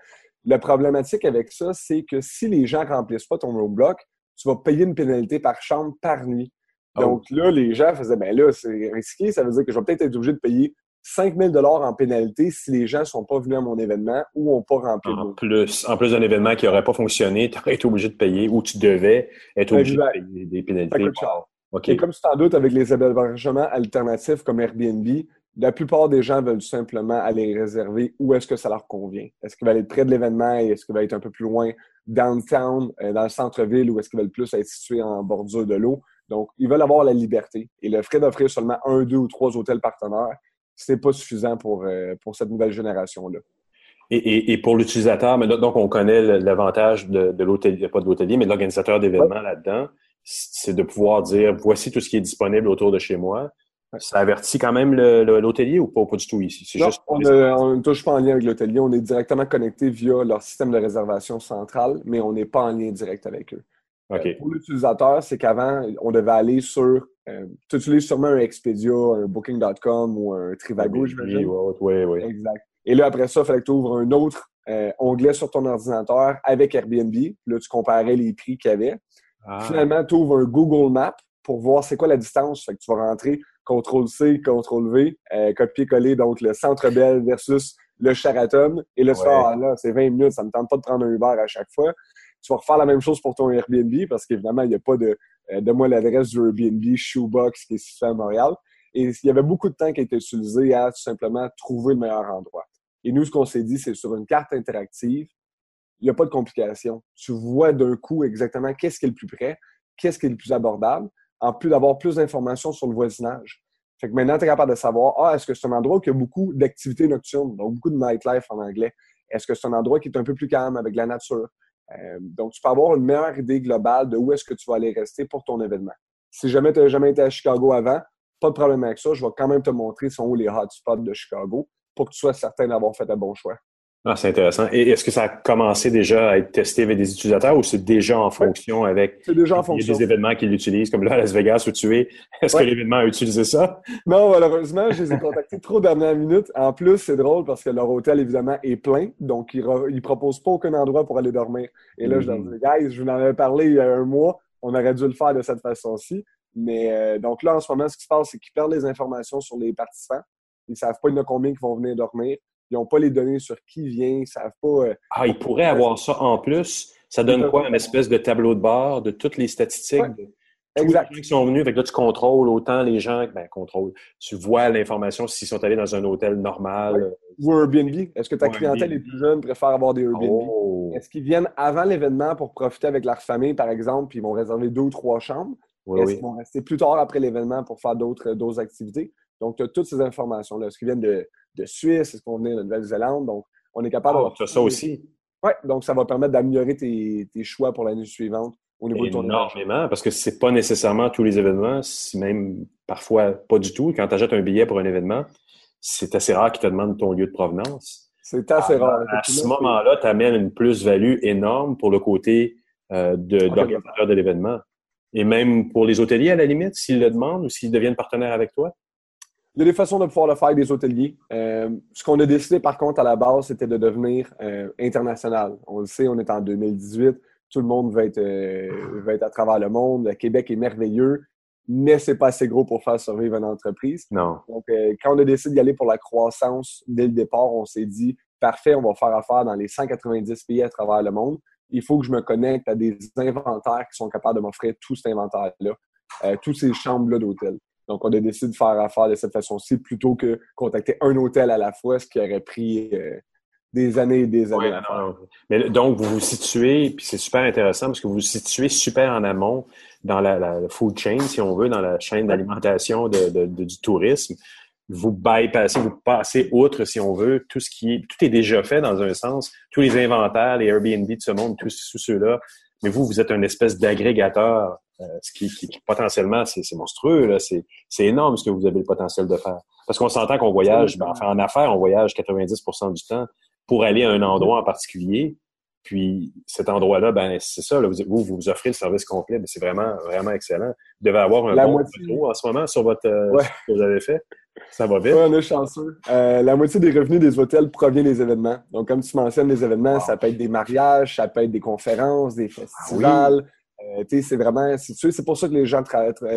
La problématique avec ça, c'est que si les gens ne remplissent pas ton room block, tu vas payer une pénalité par chambre par nuit. Ah Donc là, les gens faisaient, ben là, c'est risqué. Ça veut dire que je vais peut-être être obligé de payer 5 000 en pénalité si les gens ne sont pas venus à mon événement ou n'ont pas rempli en plus, en plus d'un événement qui n'aurait pas fonctionné, tu aurais été obligé de payer ou tu devais être obligé de payer des pénalités. Et comme tu t'en doutes, avec les hébergements alternatifs comme Airbnb, la plupart des gens veulent simplement aller réserver où est-ce que ça leur convient. Est-ce qu'ils veulent être près de l'événement et est-ce qu'ils veulent être un peu plus loin downtown, euh, dans le centre-ville, ou est-ce qu'ils veulent plus être situés en bordure de l'eau? Donc, ils veulent avoir la liberté. Et le frais d'offrir seulement un, deux ou trois hôtels partenaires, c'est pas suffisant pour, euh, pour cette nouvelle génération-là. Et, et, pour l'utilisateur, donc on connaît l'avantage de, de l'hôtelier, pas de l'hôtelier, mais de l'organisateur d'événements là-dedans, c'est de pouvoir dire voici tout ce qui est disponible autour de chez moi. Ça avertit quand même l'hôtelier ou pas, pas, du tout? Ici? Non, juste on, ne touche pas en lien avec l'hôtelier. On est directement connecté via leur système de réservation central, mais on n'est pas en lien direct avec eux. Euh, pour l'utilisateur, c'est qu'avant, on devait aller sur. Euh, tu utilises sûrement un Expedia, un Booking.com ou un Trivago, je Oui, oui, oui. Exact. Et là, après ça, il fallait que tu ouvres un autre euh, onglet sur ton ordinateur avec Airbnb. Là, tu comparais les prix qu'il y avait. Ah. Finalement, tu ouvres un Google Map pour voir c'est quoi la distance. Fait que tu vas rentrer CTRL-C, CTRL-V, copier-coller, donc le Centre Bell versus le Sheraton. Et là, tu ah, là, c'est 20 minutes, ça ne me tente pas de prendre un Uber à chaque fois. Tu vas refaire la même chose pour ton Airbnb parce qu'évidemment, il n'y a pas de euh, de moi l'adresse du Airbnb Shoebox qui est situé à Montréal. Et il y avait beaucoup de temps qui a été utilisé à tout simplement trouver le meilleur endroit. Et nous, ce qu'on s'est dit, c'est sur une carte interactive, il n'y a pas de complication. Tu vois d'un coup exactement qu'est-ce qui est le plus près, qu'est-ce qui est le plus abordable, en plus d'avoir plus d'informations sur le voisinage. Fait que maintenant, tu es capable de savoir, ah, est-ce que c'est un endroit qui a beaucoup d'activités nocturnes, donc beaucoup de nightlife en anglais? Est-ce que c'est un endroit qui est un peu plus calme avec la nature? Euh, donc, tu peux avoir une meilleure idée globale de où est-ce que tu vas aller rester pour ton événement. Si jamais tu n'as jamais été à Chicago avant, pas de problème avec ça. Je vais quand même te montrer sont où les hotspots de Chicago pour que tu sois certain d'avoir fait un bon choix. Ah, c'est intéressant. Et est-ce que ça a commencé déjà à être testé avec des utilisateurs ou c'est déjà en fonction avec déjà en fonction. des événements qui l'utilisent, comme là à Las Vegas où tu es? Est-ce que l'événement a utilisé ça? Non, malheureusement, je les ai contactés trop dernière minute. En plus, c'est drôle parce que leur hôtel, évidemment, est plein. Donc, ils ne proposent pas aucun endroit pour aller dormir. Et là, je leur mm-hmm. dis, guys, je vous en avais parlé il y a un mois. On aurait dû le faire de cette façon-ci. Mais euh, donc là, en ce moment, ce qui se passe, c'est qu'ils perdent les informations sur les participants. Ils ne savent pas de combien qui vont venir dormir. Ils n'ont pas les données sur qui vient, ils savent pas. Euh, ah, ils pourraient avoir ça en plus Ça donne quoi? Une espèce de tableau de bord de toutes les statistiques Exact. les gens qui sont venus, fait là, tu contrôles autant les gens, ben, contrôle. Tu vois l'information s'ils sont allés dans un hôtel normal. Ou Airbnb. Est-ce que ta clientèle est plus jeune, préfère avoir des Airbnb? Oh. Est-ce qu'ils viennent avant l'événement pour profiter avec leur famille, par exemple, puis ils vont réserver deux ou trois chambres? Est-ce qu'ils vont rester plus tard après l'événement pour faire d'autres activités? Donc, tu as toutes ces informations-là. Est-ce qu'ils viennent de, de Suisse? Est-ce qu'on vient de Nouvelle-Zélande? Donc, on est capable ah, de. ça aussi. Oui, donc ça va permettre d'améliorer tes, tes, choix pour l'année suivante au niveau de ton Énormément, parce que c'est pas nécessairement tous les événements, même parfois pas du tout. Quand tu achètes un billet pour un événement, c'est assez rare qu'ils te demandent ton lieu de provenance. C'est assez rare. À ce moment-là, tu amènes une plus-value énorme pour le côté euh, de, d'organisateur de l'événement. Et même pour les hôteliers, à la limite, s'ils le demandent ou s'ils deviennent partenaires avec toi? Il y a des façons de pouvoir le faire des hôteliers. Euh, ce qu'on a décidé, par contre, à la base, c'était de devenir euh, international. On le sait, on est en 2018. Tout le monde va être, euh, va être à travers le monde. Le Québec est merveilleux, mais c'est pas assez gros pour faire survivre une entreprise. Non. Donc, quand on a décidé d'y aller pour la croissance dès le départ, on s'est dit, parfait, on va faire affaire dans les 190 pays à travers le monde il faut que je me connecte à des inventaires qui sont capables de m'offrir tout cet inventaire-là, tous ces chambres-là d'hôtel. Donc, on a décidé de faire affaire de cette façon-ci plutôt que contacter un hôtel à la fois, ce qui aurait pris euh, des années et des années. Mais donc, vous vous situez, puis c'est super intéressant parce que vous vous situez super en amont dans la, food chain, si on veut, dans la chaîne d'alimentation du tourisme vous bypassez, vous passez outre, si on veut, tout ce qui est, tout est déjà fait dans un sens, tous les inventaires, les Airbnb de ce monde, tous, ceux-là. Mais vous, vous êtes une espèce d'agrégateur, euh, ce qui, qui, potentiellement, c'est monstrueux, là, c'est énorme ce que vous avez le potentiel de faire. Parce qu'on s'entend qu'on voyage, ben, enfin, en affaires, on voyage 90% du temps pour aller à un endroit en particulier. Puis cet endroit-là, ben c'est ça, vous, vous, vous offrez le service complet, mais c'est vraiment, vraiment excellent. Vous devez avoir un bon moitié... en ce moment sur votre euh, ce que vous avez fait. Ça va vite. on est chanceux. Euh, la moitié des revenus des hôtels provient des événements. Donc, comme tu mentionnes, les événements, ça peut être des mariages, ça peut être des conférences, des festivals. Ah c'est vraiment, c'est pour ça que les gens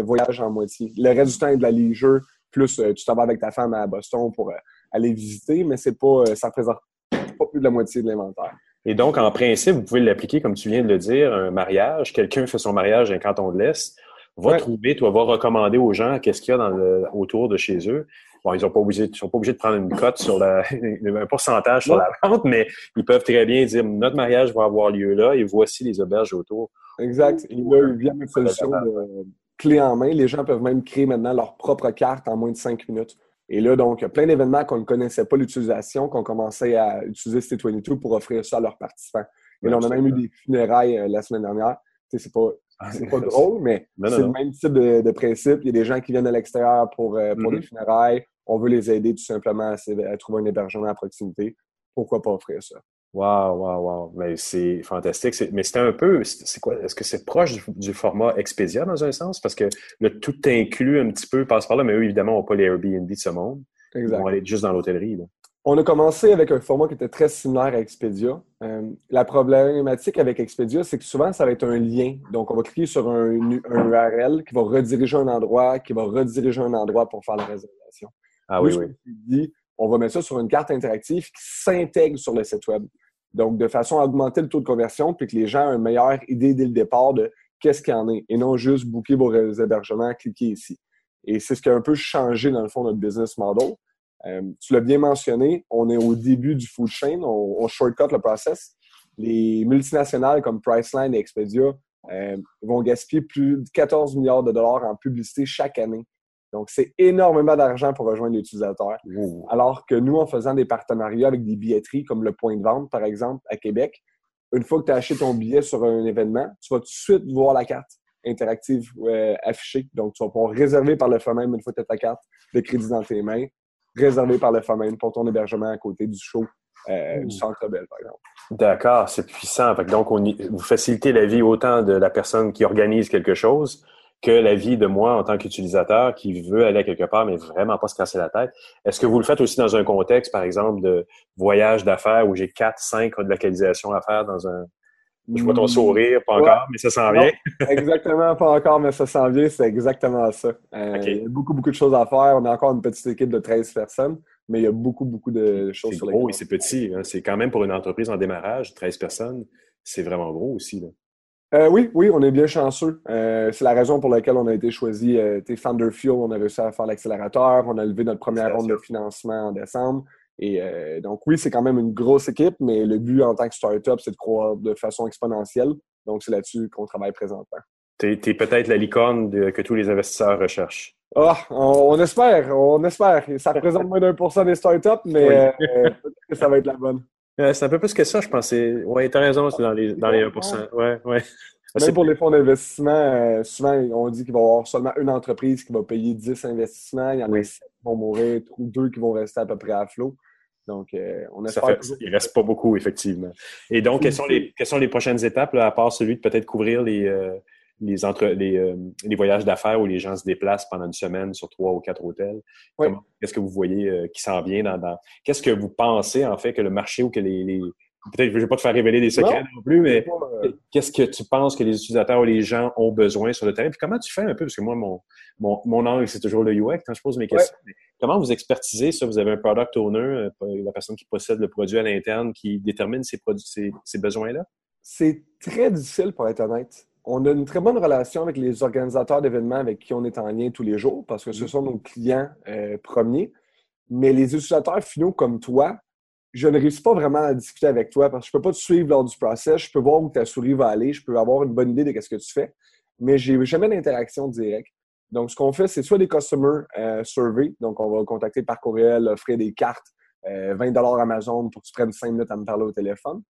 voyagent en moitié. Le reste du temps est de la leisure, plus euh, tu t'en vas avec ta femme à Boston pour euh, aller visiter, mais c'est pas, ça représente pas plus de la moitié de l'inventaire. Et donc, en principe, vous pouvez l'appliquer, comme tu viens de le dire, un mariage. Quelqu'un fait son mariage dans un canton de l'Est va trouver, toi, va recommander aux gens qu'est-ce qu'il y a dans le, autour de chez eux. Bon, ils obligés, sont pas obligés de prendre une cote sur la, un pourcentage sur la vente, mais ils peuvent très bien dire notre mariage va avoir lieu là et voici les auberges autour. Exact. Et là, il vient une solution de clé en main. Les gens peuvent même créer maintenant leur propre carte en moins de cinq minutes. Et là, donc, il y a plein d'événements qu'on ne connaissait pas l'utilisation, qu'on commençait à utiliser C22 pour offrir ça à leurs participants. Et là, on a même eu des funérailles euh, la semaine dernière. C'est pas ah, c'est pas drôle, mais c'est le même type de, principe. Il y a des gens qui viennent de l'extérieur pour, euh, pour les mm-hmm. funérailles. On veut les aider tout simplement à, trouver un hébergement à proximité. Pourquoi pas offrir ça? Wow, wow, wow. Mais c'est fantastique. Mais c'était un peu, c'est quoi? Est-ce que c'est proche du, format Expedia dans un sens? Parce que le tout inclus un petit peu passe par là, mais eux, évidemment, n'ont pas les Airbnb de ce monde. Exact. Ils vont aller juste dans l'hôtellerie. On a commencé avec un format qui était très similaire à Expedia. Euh, la problématique avec Expedia, c'est que souvent, ça va être un lien. Donc, on va cliquer sur un, URL qui va rediriger un endroit, qui va rediriger un endroit pour faire la réservation. Ah oui, oui. Dit, on va mettre ça sur une carte interactive qui s'intègre sur le site Web. Donc, de façon à augmenter le taux de conversion, puis que les gens aient une meilleure idée dès le départ de qu'est-ce qu'il y en est, et non juste booker vos hébergements, cliquer ici. Et c'est ce qui a un peu changé, dans le fond, notre business model. Euh, tu l'as bien mentionné, on est au début du food chain, on, shortcut le process. Les multinationales comme Priceline et Expedia euh, vont gaspiller plus de 14 milliards de dollars en publicité chaque année. Donc, c'est énormément d'argent pour rejoindre l'utilisateur. Alors que nous, en faisant des partenariats avec des billetteries comme le point de vente, par exemple, à Québec, une fois que tu as acheté ton billet sur un événement, tu vas tout de suite voir la carte interactive euh, affichée. Donc, tu vas pouvoir réserver par le fait même, une fois que tu as ta carte de crédit dans tes mains, réservé par le famille pour ton hébergement à côté du show euh, du Centre Bell, par exemple. D'accord, c'est puissant. donc, on vous facilitez la vie autant de la personne qui organise quelque chose que la vie de moi en tant qu'utilisateur qui veut aller quelque part, mais vraiment pas se casser la tête. Est-ce que vous le faites aussi dans un contexte, par exemple, de voyage d'affaires où j'ai quatre, cinq localisations à faire dans un, je vois ton sourire, pas encore, mais ça s'en vient. exactement, pas encore, mais ça s'en vient, c'est exactement ça. Euh, il y a beaucoup, beaucoup de choses à faire. On a encore une petite équipe de 13 personnes, mais il y a beaucoup, beaucoup de choses sur les Oui, c'est petit. Hein. C'est quand même pour une entreprise en démarrage, 13 personnes. c'est vraiment gros aussi. Là. Euh, oui, oui, on est bien chanceux. Euh, c'est la raison pour laquelle on a été choisi. Euh, Thunder Fuel, on a réussi à faire l'accélérateur. On a levé notre première ronde de financement en décembre. Et euh, donc, oui, c'est quand même une grosse équipe, mais le but en tant que startup, c'est de croire de façon exponentielle. Donc, c'est là-dessus qu'on travaille présentement. Tu es, peut-être la licorne que tous les investisseurs recherchent. Ah, on, espère, on espère. Ça représente moins d'un pour cent des startups, mais peut-être que ça va être la bonne c'est un peu plus que ça, je pensais. Oui, tu as raison, c'est dans les, dans les 1 ouais, ouais. Même pour les fonds d'investissement, euh, souvent, on dit qu'il va y avoir seulement une entreprise qui va payer 10 investissements. Il y en a 7 qui vont mourir, ou deux qui vont rester à peu près à flot. Donc, euh, on espère. il ne reste pas beaucoup, effectivement. Et donc, quelles sont, les, quelles sont les prochaines étapes, à part celui de peut-être couvrir les, euh, les, entre, les, euh, les voyages d'affaires où les gens se déplacent pendant une semaine sur trois ou quatre hôtels. Qu'est-ce que vous voyez euh, qui s'en vient dans, Qu'est-ce que vous pensez, en fait, que le marché ou que les. Peut-être que je ne vais pas te faire révéler des secrets non, plus, mais euh, qu'est-ce que tu penses que les utilisateurs ou les gens ont besoin sur le terrain? Puis comment tu fais un peu? Parce que moi, mon, mon, mon angle, c'est toujours le UX quand je pose mes questions. Comment vous expertisez ça? Vous avez un product owner, la personne qui possède le produit à l'interne, qui détermine ces, produits, ces, ces besoins-là? C'est très difficile, pour être honnête on a une très bonne relation avec les organisateurs d'événements avec qui on est en lien tous les jours parce que ce mm. sont nos clients euh, premiers. Mais les utilisateurs finaux comme toi, je ne réussis pas vraiment à discuter avec toi parce que je ne peux pas te suivre lors du process. Je peux voir où ta souris va aller. Je peux avoir une bonne idée de ce que tu fais. Mais je n'ai jamais d'interaction directe. Donc, ce qu'on fait, c'est soit des customer euh, surveys. Donc, on va contacter par courriel, offrir des cartes, 20 euh, Amazon pour que tu prennes 5 minutes à me parler au téléphone.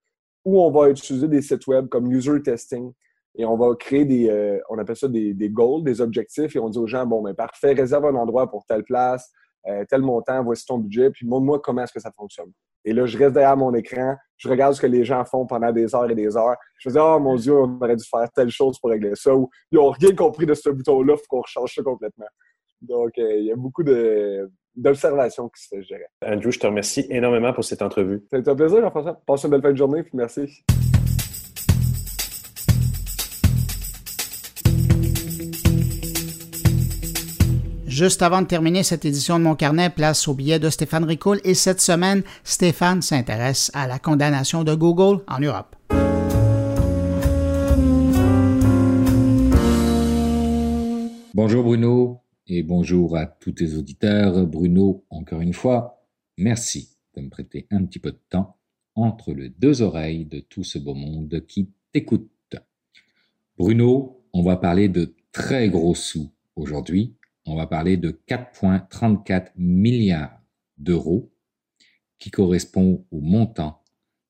Ou on va utiliser des sites web comme user testing et on va créer des, euh, on appelle ça des, des, goals, des objectifs, et on dit aux gens, bon, ben parfait, réserve un endroit pour telle place, euh, tel montant, voici ton budget, puis montre-moi comment est-ce que ça fonctionne. Et là, je reste derrière mon écran, je regarde ce que les gens font pendant des heures et des heures. Je me dis, oh mon Dieu, on aurait dû faire telle chose pour régler ça, ou ils n'ont rien compris de ce bouton-là, il faut qu'on change ça complètement. Donc, euh, il y a beaucoup de, d'observations qui se fait, je dirais. Andrew, je te remercie énormément pour cette entrevue. Ça a été un plaisir, Jean-François. Passe une belle fin de journée, puis merci. Juste avant de terminer cette édition de mon carnet, place au billet de Stéphane Ricoul et cette semaine, Stéphane s'intéresse à la condamnation de Google en Europe. Bonjour Bruno et bonjour à tous tes auditeurs. Bruno, encore une fois, merci de me prêter un petit peu de temps entre les deux oreilles de tout ce beau monde qui t'écoute. Bruno, on va parler de très gros sous aujourd'hui on va parler de 4,34 milliards d'euros qui correspond au montant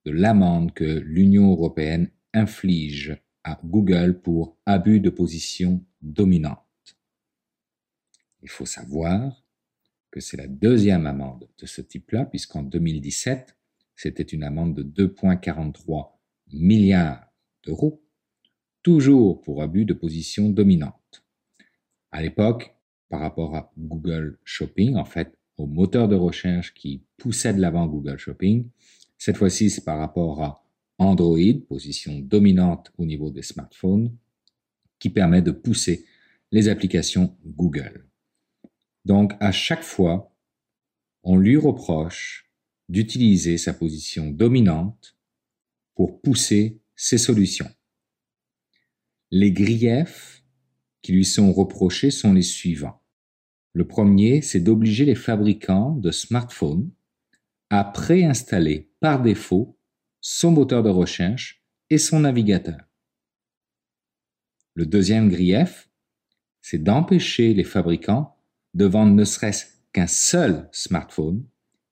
de l'amende que l'Union européenne inflige à Google pour abus de position dominante. Il faut savoir que c'est la deuxième amende de ce type-là, puisqu'en 2017, c'était une amende de 2,43 milliards d'euros, toujours pour abus de position dominante. À l'époque, par rapport à Google Shopping, en fait, au moteur de recherche qui poussait de l'avant Google Shopping. Cette fois-ci, c'est par rapport à Android, position dominante au niveau des smartphones, qui permet de pousser les applications Google. Donc, à chaque fois, on lui reproche d'utiliser sa position dominante pour pousser ses solutions. Les griefs qui lui sont reprochés sont les suivants. Le premier, c'est d'obliger les fabricants de smartphones à préinstaller par défaut son moteur de recherche et son navigateur. Le deuxième grief, c'est d'empêcher les fabricants de vendre ne serait-ce qu'un seul smartphone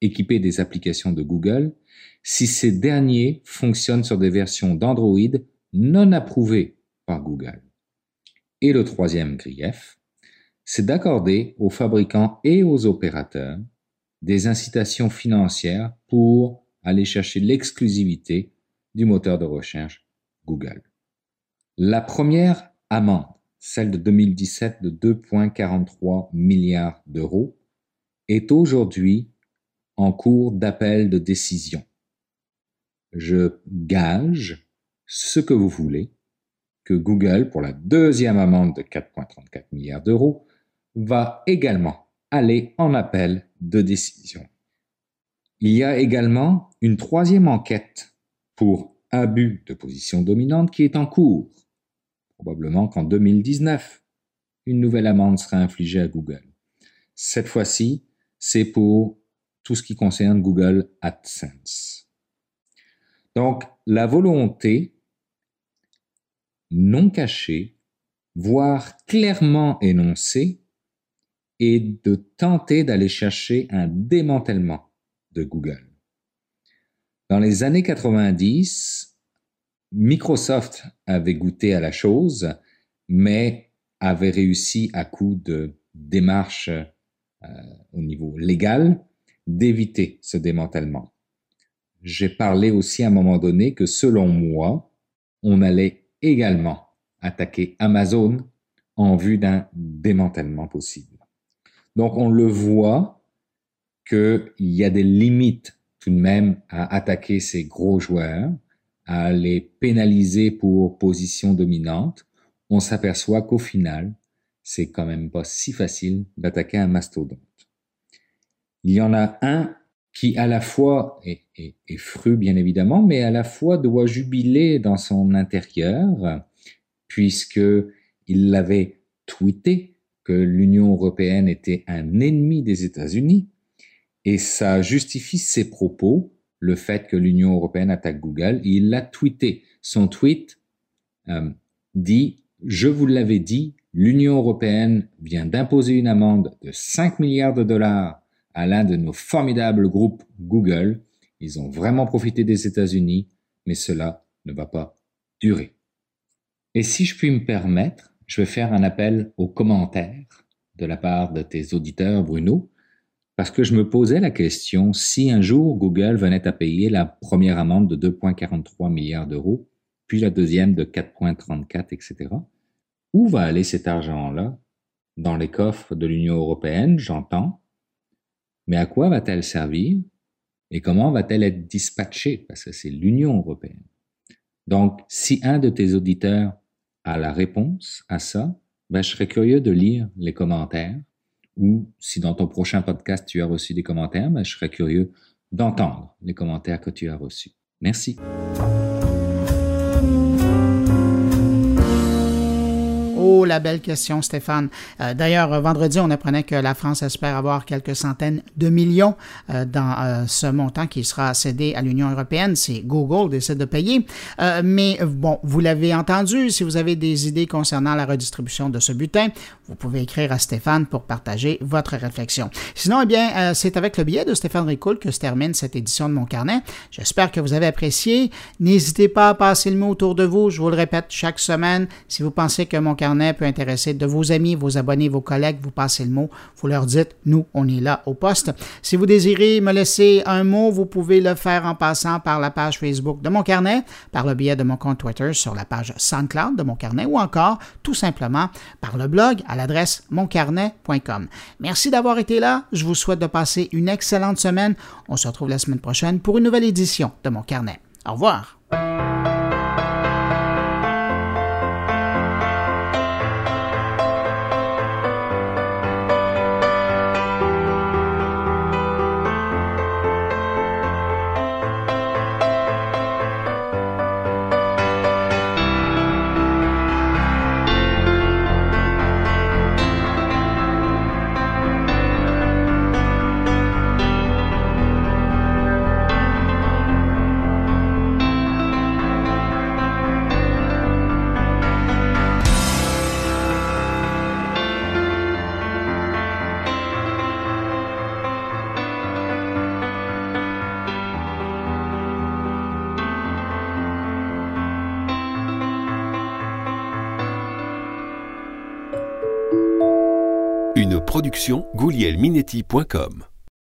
équipé des applications de Google si ces derniers fonctionnent sur des versions d'Android non approuvées par Google. Et le troisième grief, c'est d'accorder aux fabricants et aux opérateurs des incitations financières pour aller chercher l'exclusivité du moteur de recherche Google. La première amende, celle de 2017 de 2,43 milliards d'euros, est aujourd'hui en cours d'appel de décision. Je gage ce que vous voulez que Google, pour la deuxième amende de 4,34 milliards d'euros, va également aller en appel de décision. Il y a également une troisième enquête pour abus de position dominante qui est en cours. Probablement qu'en 2019, une nouvelle amende sera infligée à Google. Cette fois-ci, c'est pour tout ce qui concerne Google AdSense. Donc, la volonté non cachée, voire clairement énoncée, est de tenter d'aller chercher un démantèlement de Google. Dans les années 90, Microsoft avait goûté à la chose, mais avait réussi à coup de démarches euh, au niveau légal d'éviter ce démantèlement. J'ai parlé aussi à un moment donné que selon moi, on allait également attaquer Amazon en vue d'un démantèlement possible. Donc on le voit qu'il y a des limites tout de même à attaquer ces gros joueurs, à les pénaliser pour position dominante. On s'aperçoit qu'au final, c'est quand même pas si facile d'attaquer un mastodonte. Il y en a un qui à la fois est, est, fru bien évidemment, mais à la fois doit jubiler dans son intérieur, puisque il l'avait tweeté que l'Union européenne était un ennemi des États-Unis, et ça justifie ses propos, le fait que l'Union européenne attaque Google. il l'a tweeté. Son tweet euh, dit Je vous l'avais dit, l'Union européenne vient d'imposer une amende de 5 milliards de dollars à l'un de nos formidables groupes Google. Ils ont vraiment profité des États-Unis, mais cela ne va pas durer. Et si je puis me permettre, je vais faire un appel aux commentaires de la part de tes auditeurs, Bruno, parce que je me posais la question si un jour Google venait à payer la première amende de 2,43 milliards d'euros, puis la deuxième de 4,34, etc. Où va aller cet argent-là Dans les coffres de l'Union européenne, j'entends, mais à quoi va-t-elle servir et comment va-t-elle être dispatchée Parce que c'est l'Union européenne? Donc, si un de tes auditeurs a la réponse à ça, ben, je serais curieux de lire les commentaires ou si dans ton prochain podcast tu as reçu des commentaires, ben, je serais curieux d'entendre les commentaires que tu as reçus. Merci. Oh, la belle question, Stéphane. Euh, d'ailleurs, vendredi, on apprenait que la France espère avoir quelques centaines de millions euh, dans euh, ce montant qui sera cédé à l'Union européenne. C'est Google décide de payer. mais bon, vous l'avez entendu, si vous avez des idées concernant la redistribution de ce butin, vous pouvez écrire à Stéphane pour partager votre réflexion. Sinon, eh bien, c'est avec le billet de Stéphane Ricoul que se termine cette édition de mon carnet. J'espère que vous avez apprécié. N'hésitez pas à passer le mot autour de vous. Je vous le répète chaque semaine. Si vous pensez que mon carnet peut intéresser de vos amis, vos abonnés, vos collègues. Vous passez le mot. Vous leur dites, nous, on est là au poste. Si vous désirez me laisser un mot, vous pouvez le faire en passant par la page Facebook de mon carnet, par le biais de mon compte Twitter sur la page SoundCloud de mon carnet ou encore tout simplement par le blog à l'adresse moncarnet.com. Merci d'avoir été là. Je vous souhaite de passer une excellente semaine. On se retrouve la semaine prochaine pour une nouvelle édition de mon carnet. Au revoir. goulielminetti.com